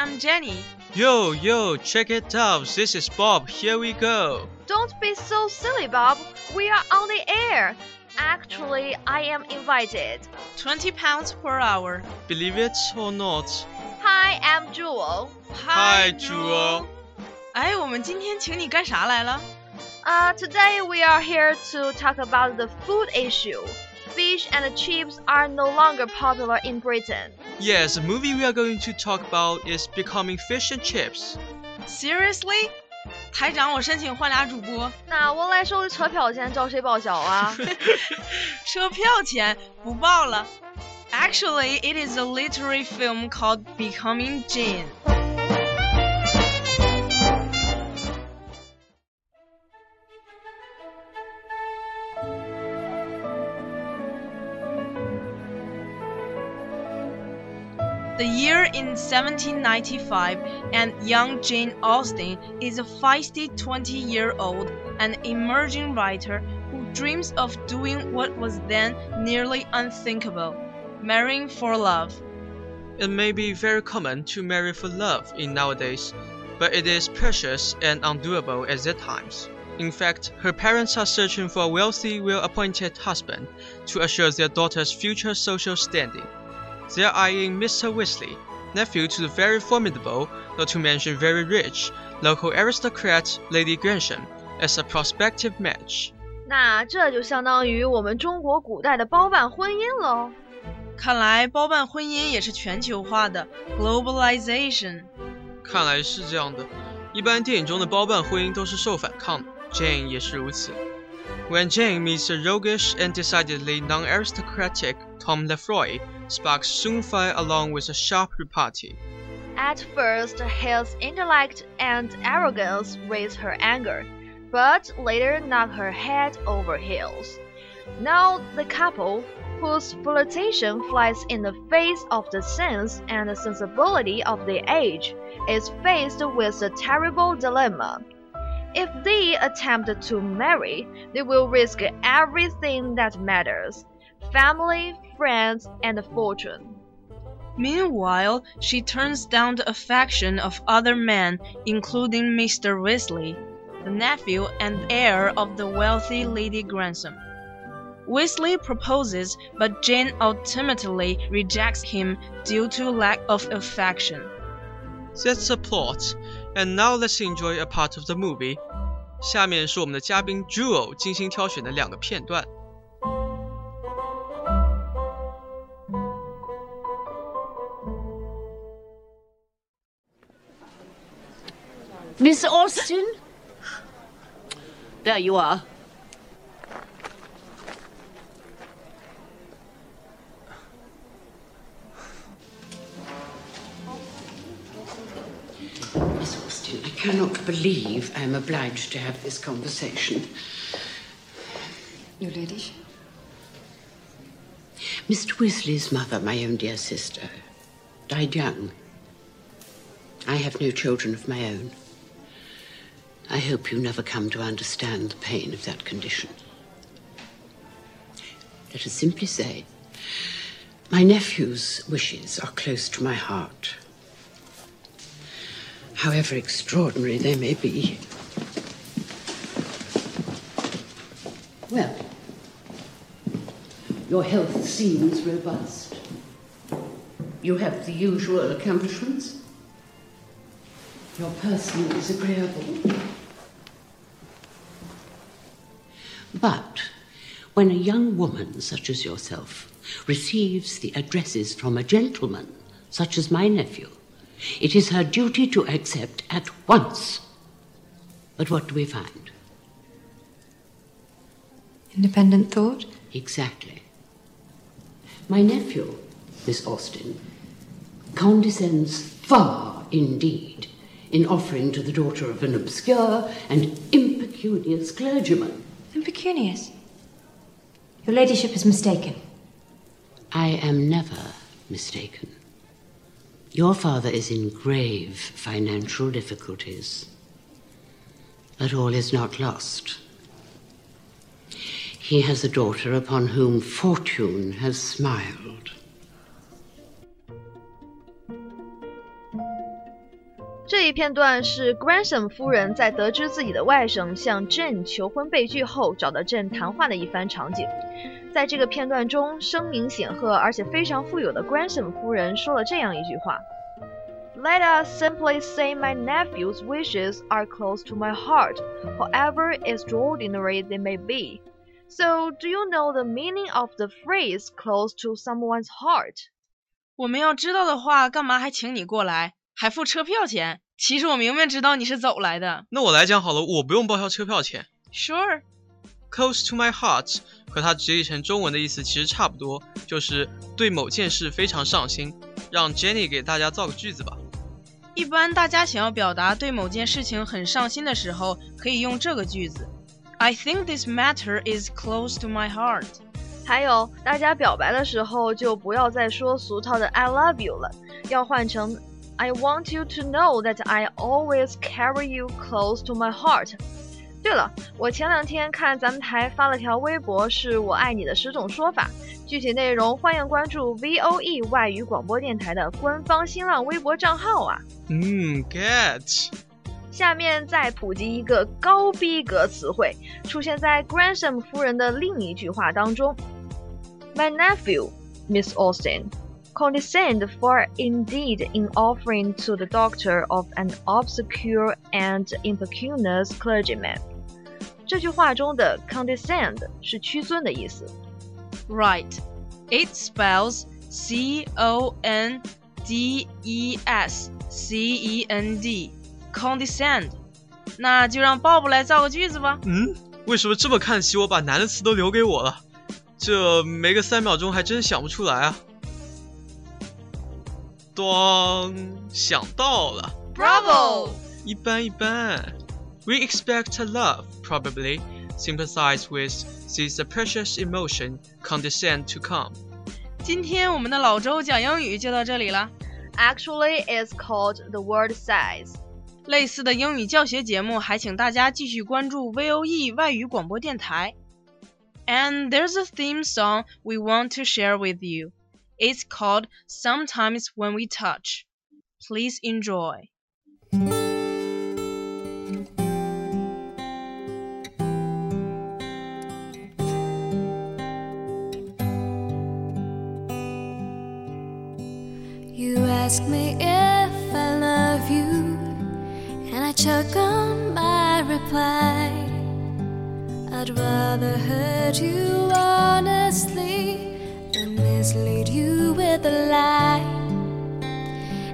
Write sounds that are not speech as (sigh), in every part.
I'm Jenny. Yo, yo, check it out. This is Bob. Here we go. Don't be so silly, Bob. We are on the air. Actually, I am invited. 20 pounds per hour. Believe it or not. Hi, I'm Jewel. Hi, Jewel. 哎，我们今天请你干啥来了？ Uh, today we are here to talk about the food issue. Fish and chips are no longer popular in Britain. Yes, the movie we are going to talk about is Becoming Fish and Chips. Seriously？台长，我申请换俩主播，那我来收车票钱，找谁报销啊？车票钱不报了。Actually, (laughs) it is a literary film called Becoming Jane. In 1795, and young Jane Austen is a feisty 20 year old and emerging writer who dreams of doing what was then nearly unthinkable marrying for love. It may be very common to marry for love in nowadays, but it is precious and undoable at that times. In fact, her parents are searching for a wealthy, well-appointed husband to assure their daughter's future social standing. They are eyeing Mr. Wisley, nephew to the very formidable, not to mention very rich, local aristocrat Lady Grantham, as a prospective match. 那这就相当于我们中国古代的包办婚姻喽。看来包办婚姻也是全球化的 globalization。看来是这样的，一般电影中的包办婚姻都是受反抗的，Jane 也是如此。When Jane meets the roguish and decidedly non-aristocratic Tom Lefroy, sparks soon fly along with a sharp repartee. At first, his intellect and arrogance raised her anger, but later knocked her head over heels. Now the couple, whose flirtation flies in the face of the sense and sensibility of the age, is faced with a terrible dilemma. If they attempt to marry, they will risk everything that matters family, friends, and fortune. Meanwhile, she turns down the affection of other men, including Mr. Wisley, the nephew and heir of the wealthy Lady Grantham. Wisley proposes, but Jane ultimately rejects him due to lack of affection. That's the plot, and now let's enjoy a part of the movie. 下面是我们的嘉宾 Jewel 精心挑选的两个片段。Miss Austen? There you are. Miss Austen, I cannot believe I am obliged to have this conversation. Your ladyship? Mr. Wisley's mother, my own dear sister, died young. I have no children of my own. I hope you never come to understand the pain of that condition. Let us simply say, my nephew's wishes are close to my heart. However extraordinary they may be. Well, your health seems robust. You have the usual accomplishments. Your person is agreeable. When a young woman such as yourself receives the addresses from a gentleman such as my nephew, it is her duty to accept at once. But what do we find? Independent thought? Exactly. My nephew, Miss Austen, condescends far indeed in offering to the daughter of an obscure and impecunious clergyman. Impecunious. Your ladyship is mistaken. I am never mistaken. Your father is in grave financial difficulties. But all is not lost. He has a daughter upon whom fortune has smiled. 一片段是 Grantham 夫人在得知自己的外甥向 Jane 求婚被拒后，找到 Jane 谈话的一番场景。在这个片段中，声名显赫而且非常富有的 Grantham 夫人说了这样一句话：“Let us simply say my nephew's wishes are close to my heart, however extraordinary they may be. So, do you know the meaning of the phrase close to someone's heart?” 我们要知道的话，干嘛还请你过来，还付车票钱？ 其实我明明知道你是走来的。那我来讲好了，我不用报销车票钱。Sure，Close to my heart 和它直译成中文的意思其实差不多，就是对某件事非常上心。让 Jenny 给大家造个句子吧。一般大家想要表达对某件事情很上心的时候，可以用这个句子：I think this matter is close to my heart。还有，大家表白的时候就不要再说俗套的 "I love you" 了，要换成 I want you to know that I always carry you close to my heart. 对了，我前两天看咱们台发了条微博，是“我爱你”的十种说法。具体内容欢迎关注 VOE 外语广播电台的官方新浪微博账号啊。嗯，get。下面再普及一个高逼格词汇，出现在 Gresham 夫人的另一句话当中。My nephew, Miss Austen condescend far indeed in offering to the doctor of an obscure and impecunious clergyman。这句话中的 condescend 是屈尊的意思。 Right. It spells C O N D E S C E N D. Condescend. 那就让 Bob 来造个句子吧。嗯，为什么这么看得起我，把难的词都留给我了？这没个三秒钟还真想不出来啊！ 咣，想到了， Bravo! 一般一般。We expect a love, probably sympathize with, sees a precious emotion, condescend to come. 今天我们的老周讲英语就到这里了。 Actually, it's called the word size. 类似的英语教学节目，还请大家继续关注 VOE 外语广播电台。And there's a theme song we want to share with you. It's called Sometimes When We Touch. Please enjoy. You ask me if I love you, and I choke on my reply. I'd rather hurt you honestly mislead you with a lie.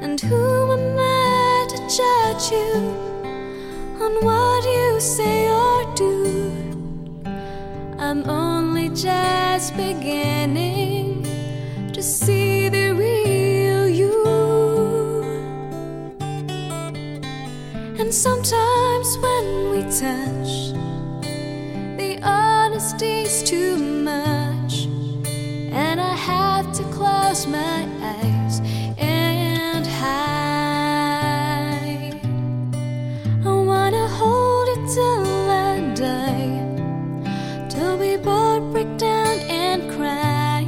And who am I to judge you on what you say or do? I'm only just beginning to see the real you. And sometimes when we touch, the honesty's too much, and I have close my eyes and hide. I wanna hold it till I die, till we both break down and cry.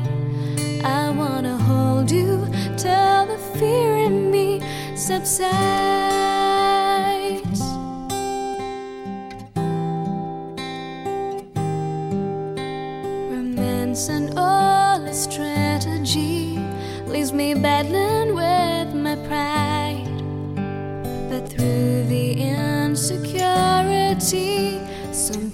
I wanna hold you till the fear in me subsides. And all its strategy leaves me battling with my pride. But through the insecurity, some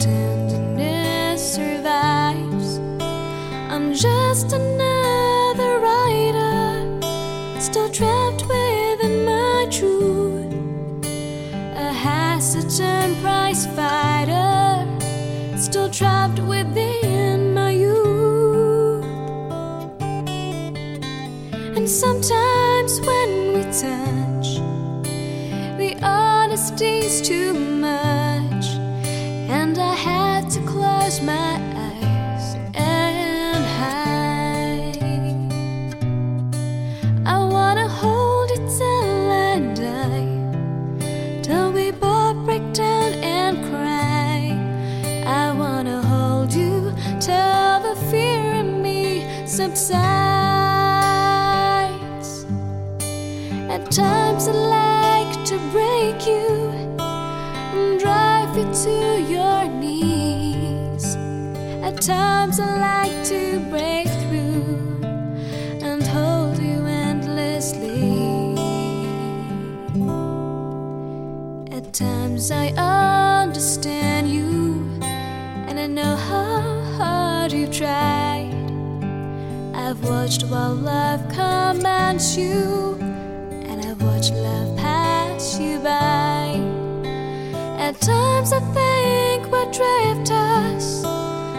At times I think what drift us,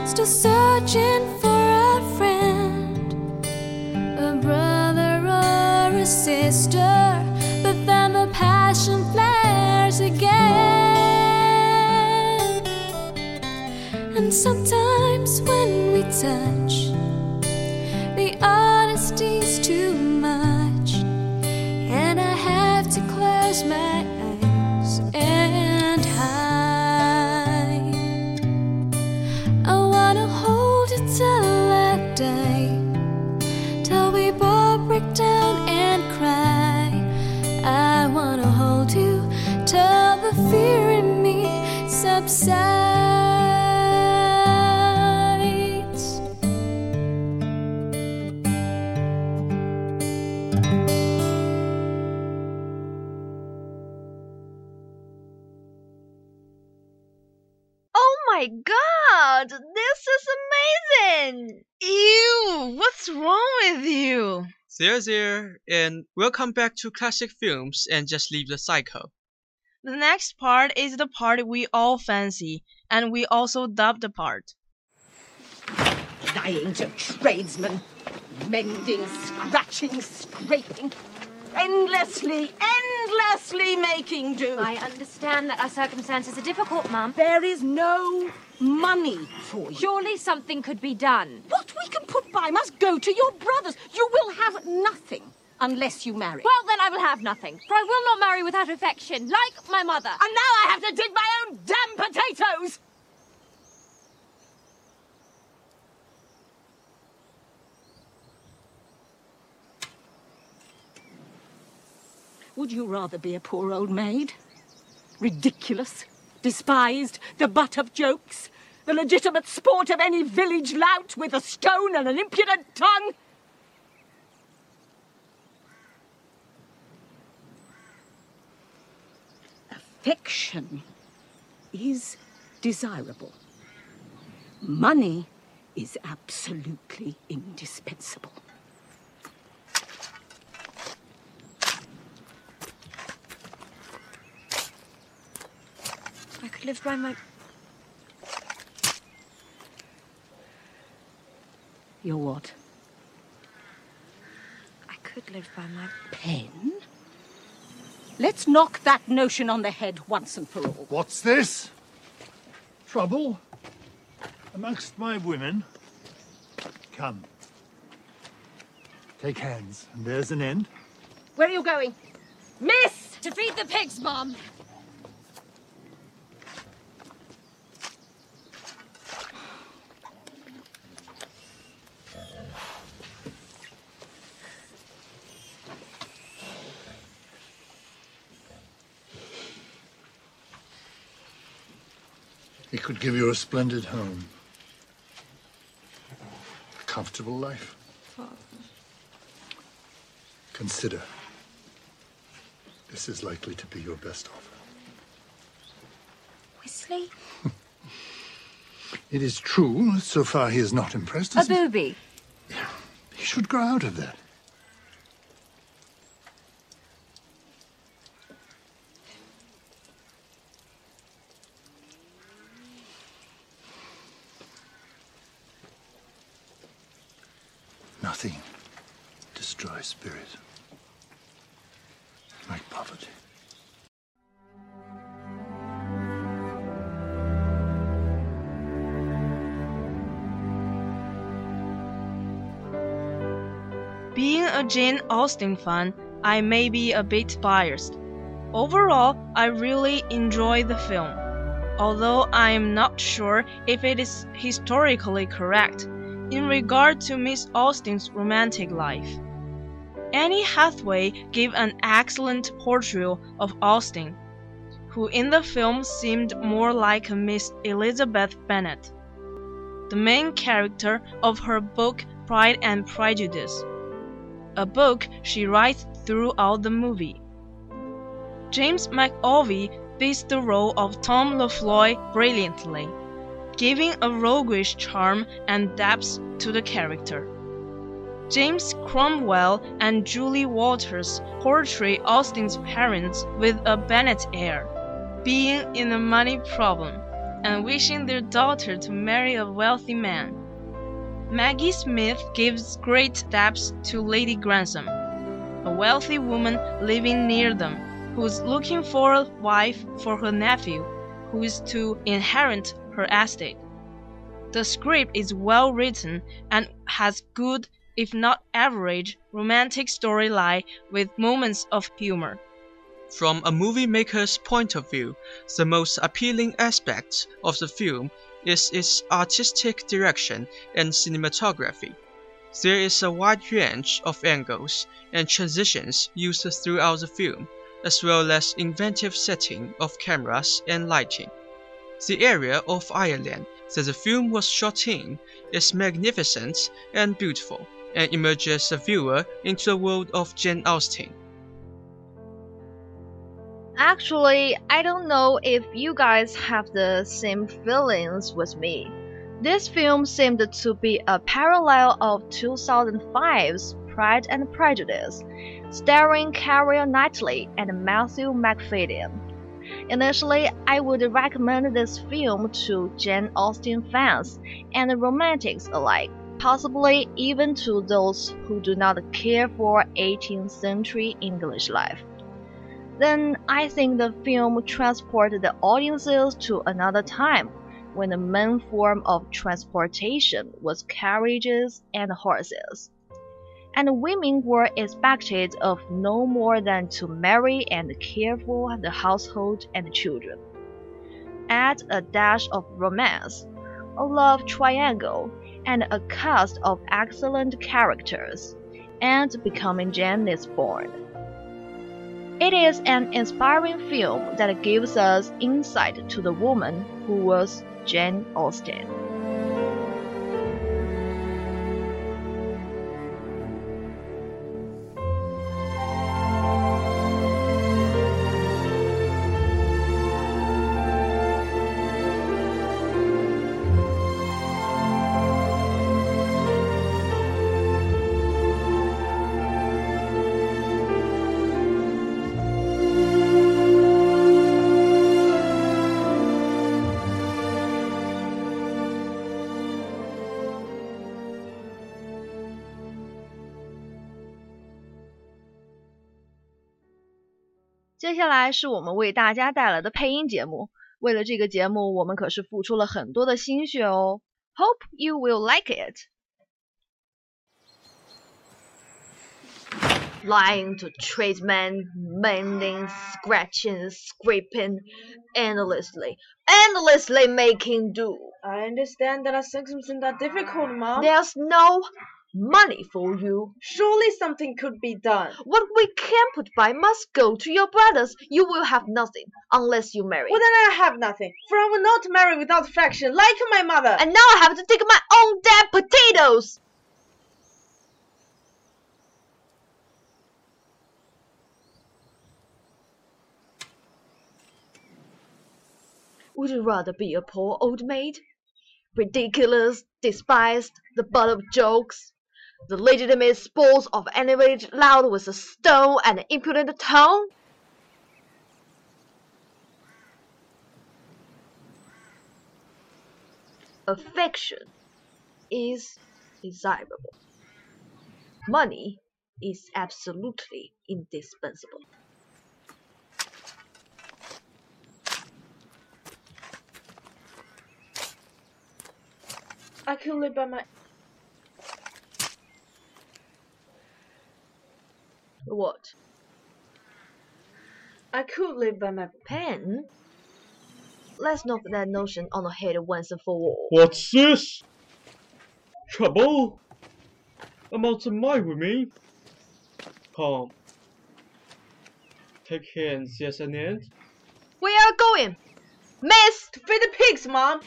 still searching for a friend, a brother or a sister. But then the passion flares again, and sometimes when we touch, subsides. Oh my god! This is amazing! Ew, what's wrong with you? There, there, and welcome back to classic films and just leave the cycle. The next part is the part we all fancy, and we also dub the part. lying to tradesmen, mending, scratching, scraping, endlessly, endlessly making do. I understand that our circumstances are difficult, Mum. There is no money for you. Surely something could be done. What we can put by must go to your brothers. You will have nothing unless you marry. Well, then I will have nothing, for I will not marry without affection, like my mother. and now I have to dig my own damn potatoes. Would you rather be a poor old maid? Ridiculous, despised, the butt of jokes, the legitimate sport of any village lout with a stone and an impudent tongue? Affection is desirable. Money is absolutely indispensable. I could live by my. Your what? I could live by my. Pen? Let's knock that notion on the head once and for all. What's this? Trouble? Amongst my women? Come. Take hands, and there's an end. Where are you going? Miss! To feed the pigs, Mum! He could give you a splendid home. A comfortable life. Father. Consider. This is likely to be your best offer. Wesley? (laughs) It is true, so far he is not impressed. A booby. he should grow out of that. Being a Jane Austen fan, I may be a bit biased. Overall, I really enjoy the film, although I am not sure if it is historically correct in regard to Miss Austen's romantic life. Annie Hathaway gave an excellent portrayal of Austen, who in the film seemed more like Miss Elizabeth Bennet. the main character of her book Pride and Prejudice, a book she writes throughout the movie. James McAvoy beats the role of Tom Lefroy brilliantly, giving a roguish charm and depth to the character. James Cromwell and Julie Walters portray Austen's parents with a Bennet air, being in a money problem and wishing their daughter to marry a wealthy man. Maggie Smith gives great depth to Lady Grantham, a wealthy woman living near them who's looking for a wife for her nephew, who is to inherit her estate. The script is well written and has good if not average, romantic storyline with moments of humor. From a movie maker's point of view, the most appealing aspect of the film is its artistic direction and cinematography. There is a wide range of angles and transitions used throughout the film, as well as inventive setting of cameras and lighting. The area of Ireland that the film was shot in is magnificent and beautiful and immerses the viewer into the world of Jane Austen. Actually, I don't know if you guys have the same feelings with me. This film seemed to be a parallel of 2005's Pride and Prejudice, starring Keira Knightley and Matthew Macfadyen. Initially, I would recommend this film to Jane Austen fans and romantics alike possibly even to those who do not care for 18th century English life. Then I think the film transported the audiences to another time when the main form of transportation was carriages and horses. And women were expected of no more than to marry and care for the household and children. Add a dash of romance, a love triangle, and a cast of excellent characters, and Becoming Jane is born. It is an inspiring film that gives us insight to the woman who was Jane Austen. 接下来是我们为大家带来的配音节目。为了这个节目，我们可是付出了很多的心血哦。Hope you will like it. Lying to tradesmen, mending, scratching, scraping, endlessly, endlessly making do. I understand that our circumstances are difficult, Mom. There's no money for you. Surely something could be done. What we can put by must go to your brothers. You will have nothing unless you marry. Well, then I have nothing, for I will not marry without affection, like my mother. And now I have to dig my own dead potatoes. Would you rather be a poor old maid? Ridiculous, despised, the butt of jokes, the legitimate sports of animated loud with a stone and impudent tone? Affection is desirable. Money is absolutely indispensable. I could live by my What? I could live by my Pen? Let's knock that notion on the head once and for all. What's this? Trouble? About the mind with me? Come. Take hands, yes and end. Where are you going? Miss! to feed the pigs, Mom.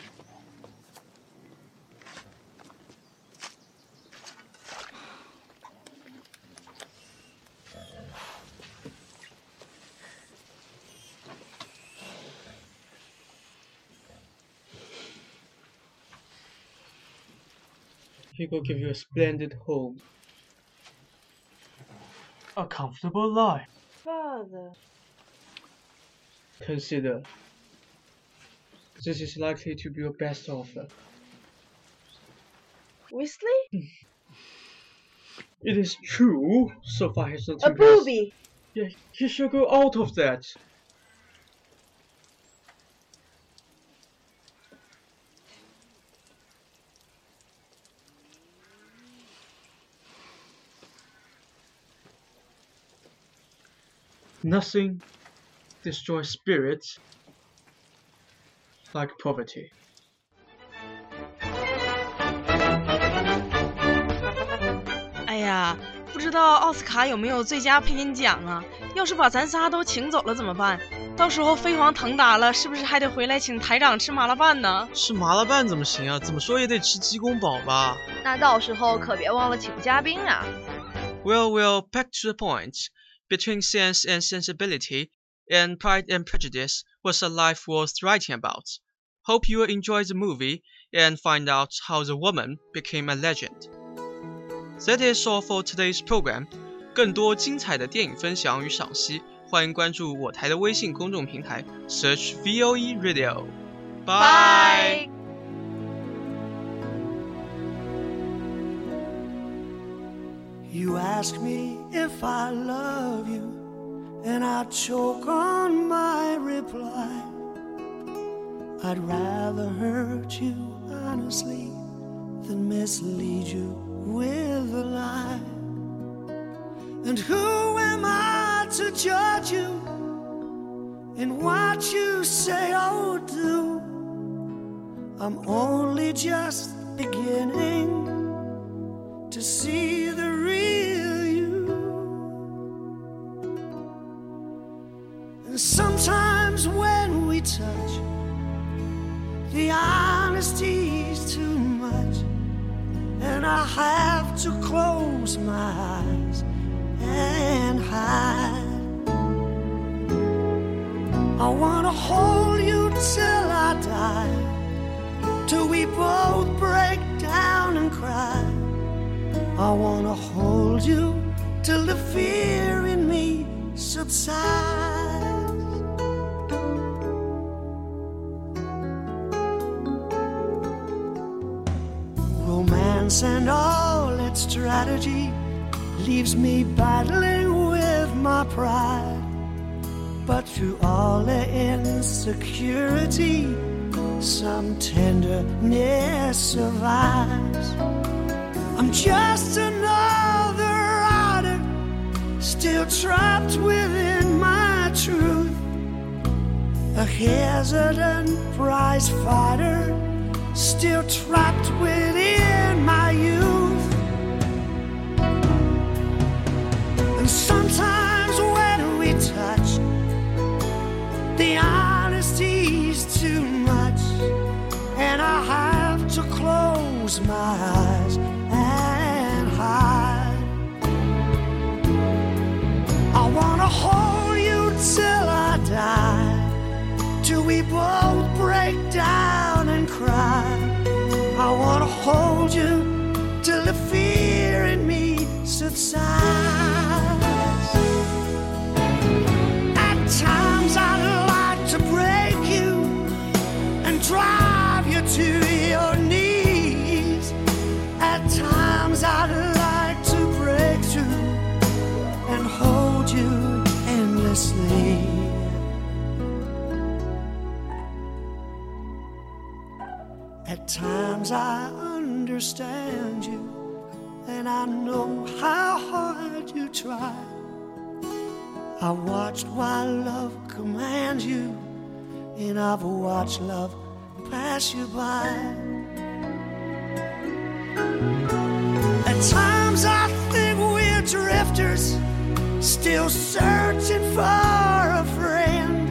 He will give you a splendid home, a comfortable life. Father. Consider this is likely to be your best offer. Wisley? It is true, so far as the A has- booby. Yeah, he should go out of that. Nothing destroys spirits like poverty. 哎呀，不知道奥斯卡有没有最佳配音奖啊？要是把咱仨都请走了怎么办？到时候飞黄腾达了，是不是还得回来请台长吃麻辣拌呢？吃麻辣拌怎么行啊？怎么说也得吃鸡公煲吧。那到时候可别忘了请嘉宾啊！ Well, well, back to the point. Between sense and sensibility, and Pride and Prejudice was a life worth writing about. Hope you will enjoy the movie and find out how the woman became a legend. That is all for today's program. 更多精彩的电影分享与赏析，欢迎关注我台的微信公众平台，search VOE Radio。Bye. You ask me if I love you, and I choke on my reply. I'd rather hurt you honestly than mislead you with a lie. And who am I to judge you in what you say or do? I'm only just beginning to see the And sometimes when we touch, the honesty's too much, and I have to close my eyes and hide. I wanna hold you till I die, till we both break down and cry. I wanna hold you till the fear in me subsides. And all its strategy leaves me battling with my pride. But through all the insecurity, some tenderness survives. I'm just another rider, still trapped within my truth. A hesitant prize fighter, still trapped within close my eyes and hide. I wanna hold you till I die, till we both At times I understand you, and I know how hard you try. I watched while love commands you, and I've watched love pass you by. At times I think we're drifters, still searching for a friend,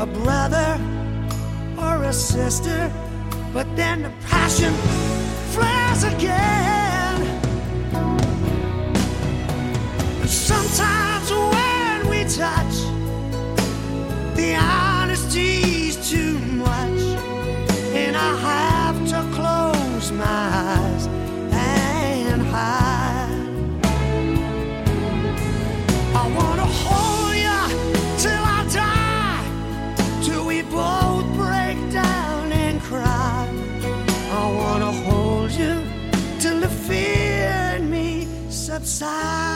a brother or a sister. But then the passion flares again. Sometimes outside.